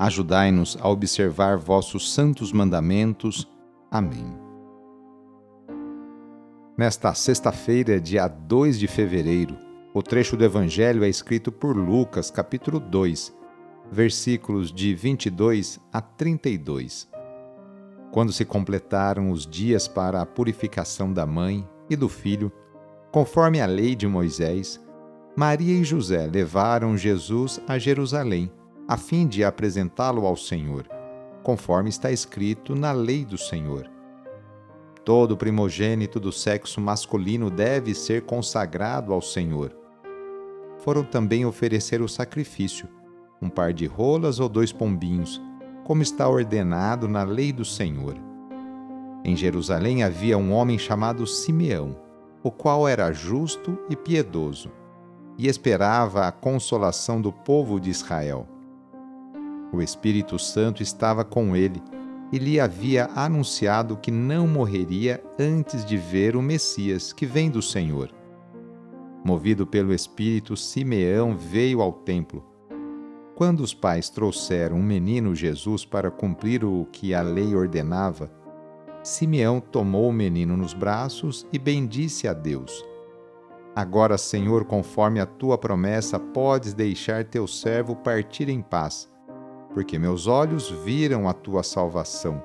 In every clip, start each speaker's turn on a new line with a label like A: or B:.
A: Ajudai-nos a observar vossos santos mandamentos. Amém. Nesta sexta-feira, dia 2 de fevereiro, o trecho do Evangelho é escrito por Lucas, capítulo 2, versículos de 22 a 32. Quando se completaram os dias para a purificação da mãe e do filho, conforme a lei de Moisés, Maria e José levaram Jesus a Jerusalém a fim de apresentá-lo ao Senhor, conforme está escrito na lei do Senhor. Todo primogênito do sexo masculino deve ser consagrado ao Senhor. Foram também oferecer o sacrifício, um par de rolas ou dois pombinhos, como está ordenado na lei do Senhor. Em Jerusalém havia um homem chamado Simeão, o qual era justo e piedoso, e esperava a consolação do povo de Israel. O Espírito Santo estava com ele e lhe havia anunciado que não morreria antes de ver o Messias que vem do Senhor. Movido pelo Espírito, Simeão veio ao templo. Quando os pais trouxeram um menino Jesus para cumprir o que a lei ordenava, Simeão tomou o menino nos braços e bendisse a Deus. Agora, Senhor, conforme a tua promessa, podes deixar teu servo partir em paz porque meus olhos viram a tua salvação,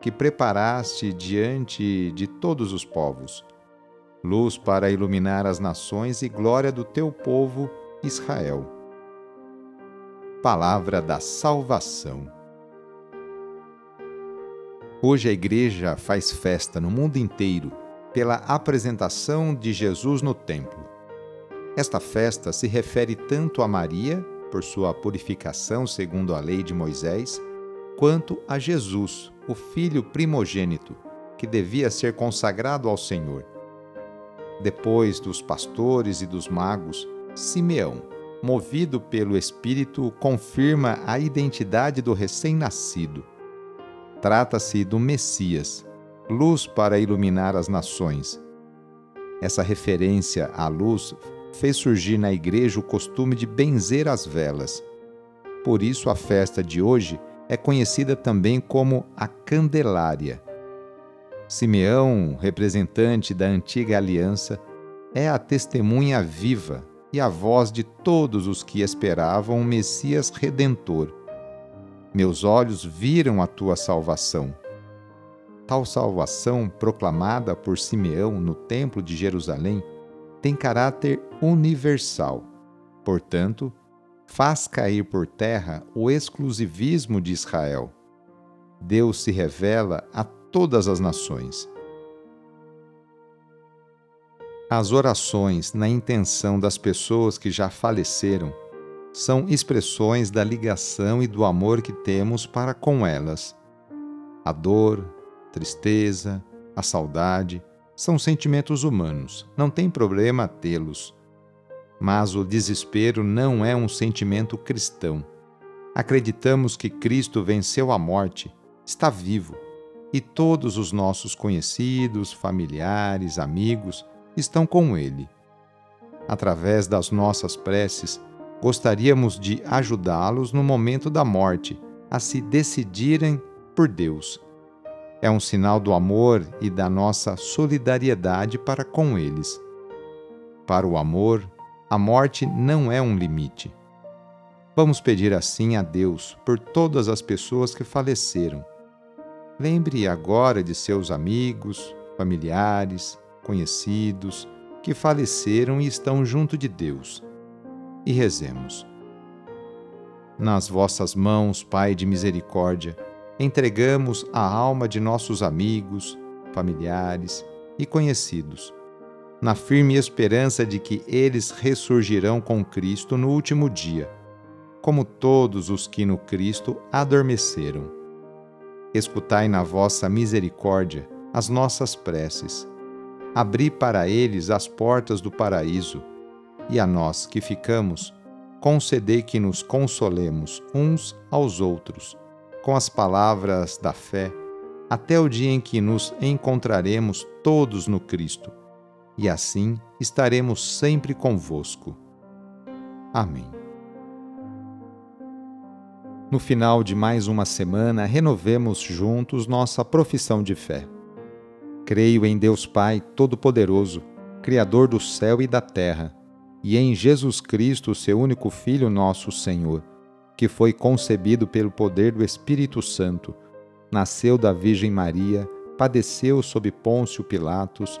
A: que preparaste diante de todos os povos, luz para iluminar as nações e glória do teu povo Israel. Palavra da salvação. Hoje a Igreja faz festa no mundo inteiro pela apresentação de Jesus no templo. Esta festa se refere tanto a Maria por sua purificação segundo a lei de Moisés, quanto a Jesus, o filho primogênito, que devia ser consagrado ao Senhor. Depois dos pastores e dos magos, Simeão, movido pelo Espírito, confirma a identidade do recém-nascido. Trata-se do Messias, luz para iluminar as nações. Essa referência à luz fez surgir na igreja o costume de benzer as velas. Por isso, a festa de hoje é conhecida também como a Candelária. Simeão, representante da antiga aliança, é a testemunha viva e a voz de todos os que esperavam o Messias redentor. Meus olhos viram a tua salvação. Tal salvação, proclamada por Simeão no Templo de Jerusalém, tem caráter universal. Portanto, faz cair por terra o exclusivismo de Israel. Deus se revela a todas as nações. As orações na intenção das pessoas que já faleceram são expressões da ligação e do amor que temos para com elas. A dor, tristeza, a saudade, são sentimentos humanos, não tem problema tê-los. Mas o desespero não é um sentimento cristão. Acreditamos que Cristo venceu a morte, está vivo, e todos os nossos conhecidos, familiares, amigos estão com Ele. Através das nossas preces, gostaríamos de ajudá-los no momento da morte a se decidirem por Deus é um sinal do amor e da nossa solidariedade para com eles. Para o amor, a morte não é um limite. Vamos pedir assim a Deus por todas as pessoas que faleceram, lembre agora de seus amigos, familiares, conhecidos que faleceram e estão junto de Deus. E rezemos. Nas vossas mãos, Pai de misericórdia, entregamos a alma de nossos amigos, familiares e conhecidos, na firme esperança de que eles ressurgirão com Cristo no último dia, como todos os que no Cristo adormeceram. Escutai na vossa misericórdia as nossas preces. Abri para eles as portas do paraíso, e a nós que ficamos, concedei que nos consolemos uns aos outros com as palavras da fé, até o dia em que nos encontraremos todos no Cristo, e assim estaremos sempre convosco. Amém. No final de mais uma semana, renovemos juntos nossa profissão de fé. Creio em Deus Pai Todo-Poderoso, Criador do céu e da terra, e em Jesus Cristo, seu único Filho, nosso Senhor que foi concebido pelo poder do Espírito Santo, nasceu da Virgem Maria, padeceu sob Pôncio Pilatos,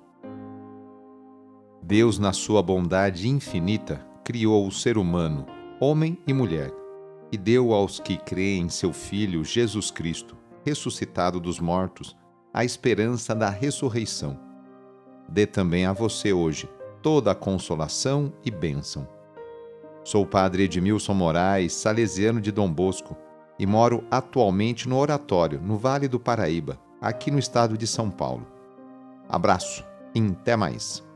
A: Deus, na sua bondade infinita, criou o ser humano, homem e mulher, e deu aos que creem em seu Filho Jesus Cristo, ressuscitado dos mortos, a esperança da ressurreição. Dê também a você hoje toda a consolação e bênção Sou o padre Edmilson Moraes, salesiano de Dom Bosco, e moro atualmente no Oratório, no Vale do Paraíba, aqui no estado de São Paulo. Abraço e até mais.